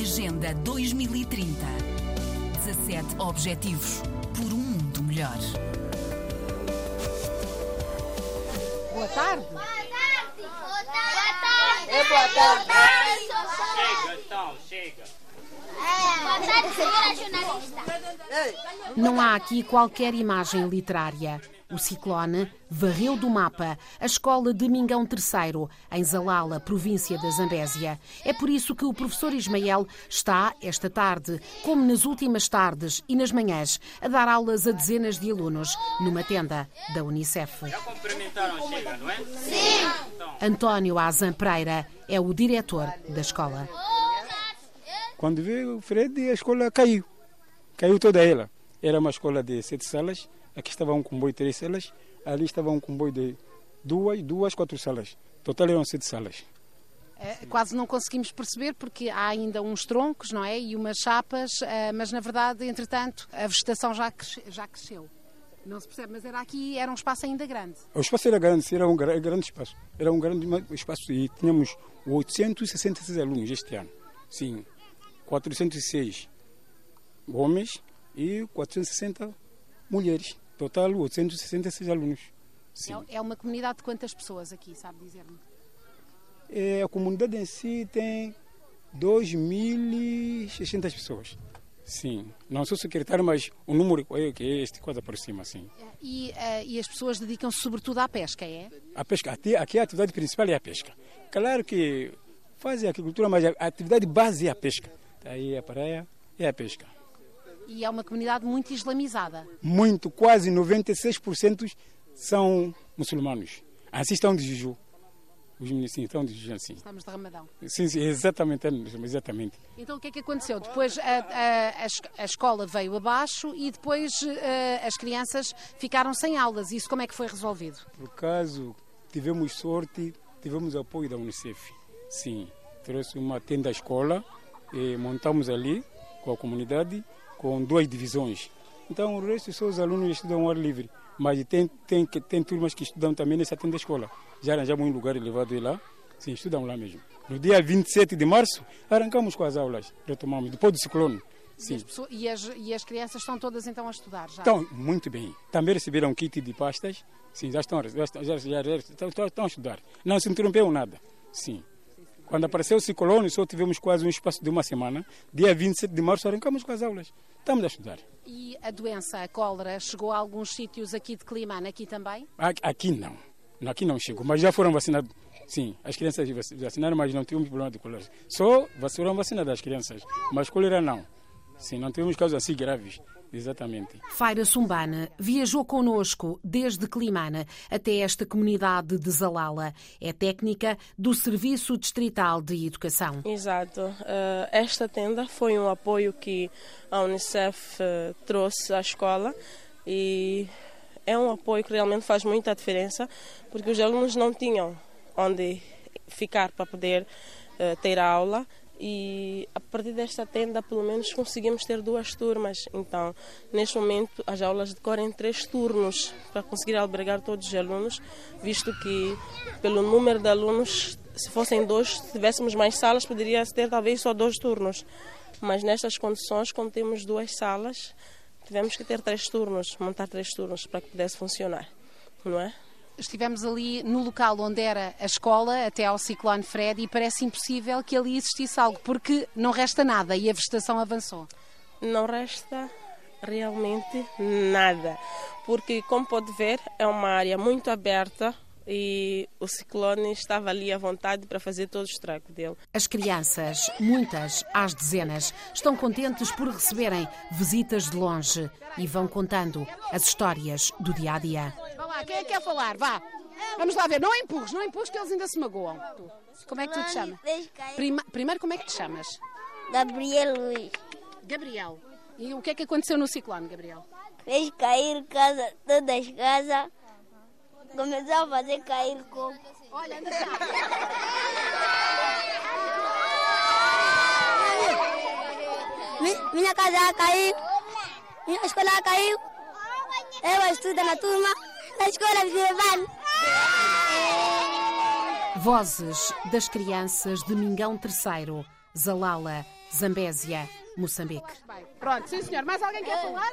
Agenda 2030. 17 Objetivos por um mundo melhor. Boa tarde. É boa tarde. Chega, então, chega. Boa tarde, senhora jornalista. Não há aqui qualquer imagem literária. O ciclone varreu do mapa a escola de Mingão III, em Zalala, província da Zambésia. É por isso que o professor Ismael está, esta tarde, como nas últimas tardes e nas manhãs, a dar aulas a dezenas de alunos, numa tenda da Unicef. Já cumprimentaram, chega, não é? António Azam Pereira é o diretor da escola. Quando veio o Fred, a escola caiu. Caiu toda ela. Era uma escola de sete salas. Aqui estava um comboio de três salas. Ali estava um comboio de duas, duas, quatro salas. Total eram sete salas. Eh, Quase não conseguimos perceber porque há ainda uns troncos, não é? E umas chapas, eh, mas na verdade, entretanto, a vegetação já, cresce- já cresceu. Não se percebe, mas era aqui, era um espaço ainda grande. O espaço era grande, era um gra- grande espaço. Era um grande espaço e tínhamos 866 alunos este ano. Sim, 406 homens e 460 mulheres. Total, 866 alunos. Sim. É, é uma comunidade de quantas pessoas aqui, sabe dizer-me? É, a comunidade em si tem 2.600 pessoas. Sim, não sou secretário, mas o número é que é este, quase por cima, sim. E, eh, e as pessoas dedicam-se sobretudo à pesca, é? A pesca, aqui, aqui a atividade principal é a pesca. Claro que fazem agricultura, mas a atividade base é a pesca. Aí a praia é a pesca. E é uma comunidade muito islamizada. Muito, quase 96% são muçulmanos. Assim estão de jejum. Os meninos sim, estão de jejum assim. Estamos de Ramadão. Sim, sim, exatamente, exatamente. Então o que é que aconteceu? Depois a, a- a es- a escola veio abaixo e depois eh, as crianças ficaram sem aulas. Isso como é que foi resolvido? Por acaso, tivemos sorte, tivemos apoio da Unicef. Sim, trouxe uma tenda à escola, e montamos ali com a comunidade, com duas divisões. Então, o resto são os alunos que estudam ao ar livre. Mas tem, tem, tem turmas que estudam também nessa tenda escola. Já arranjamos um lugar elevado lá, sim, estudam lá mesmo. No dia 27 de março, arrancamos com as aulas, retomamos, depois do ciclone. E Sim. as, pessoas- e as- e as crianças estão todas então a estudar já? Estão muito bem. Também receberam kit de pastas. Sim, já estão, já, já, já, já estão a estudar. Não se interrompeu nada. Sim. Quando apareceu o ciclone, só tivemos quase um espaço de uma semana. Dia 27 de março, arrancamos com as aulas. Estamos a estudar. E a doença, a cólera, chegou a alguns sítios aqui de Climane, aqui também? Aqui- não. Aqui não chegou, mas já foram vacinados. Sim, as crianças vac- vacinaram, mas não tivemos problema de cólera. Só foram vacinadas as crianças, mas cólera não. Sim, não tivemos casos assim graves. Exatamente. Faira Sumbana viajou connosco desde Climane até esta comunidade de Zalala. É técnica do Serviço Distrital de Educação. Exato. Eh, esta tenda foi um apoio que a Unicef eh, trouxe à escola e é um apoio que realmente faz muita diferença porque os alunos não tinham onde ficar para poder eh, ter aula e a partir desta tenda pelo menos conseguimos ter duas turmas. Então, neste momento, as aulas decorrem três turnos para conseguir albergar todos os alunos, visto que pelo número de alunos, se fossem dois, se tivéssemos mais salas, poderia ter talvez só dois turnos. Mas nestas condições, como temos duas salas, tivemos que ter três turnos, montar três turnos para que pudesse funcionar, não é? Estivemos ali no local onde era a escola, até ao ciclone Fred, e parece impossível que ali existisse algo, porque não resta nada e a vegetação avançou. não resta realmente nada, porque como pode ver é uma área muito aberta e o ciclone estava ali à vontade para fazer todo o estrago dele. As crianças, muitas, às dezenas, estão contentes por receberem visitas de longe e vão contando as histórias do dia a dia. Vá lá, quem é que quer falar? Vá. Vamos lá ver, não empurres, não empurres que eles ainda se magoam. Como é que tu te chamas? Prima- primeiro, como é que te chamas? Gabriel Luiz. Gabriel. E o que é que aconteceu no ciclone, Gabriel? Fez cair casa, todas as casas. Começou a fazer cair coco. Olha, Minha casa caiu. Minha escola caiu. Eu estudo na turma. Na escola Vivan. Vozes das crianças de Mingão III, Zalala, Zambésia, Moçambique. Pronto, sim senhor. Mais alguém quer falar?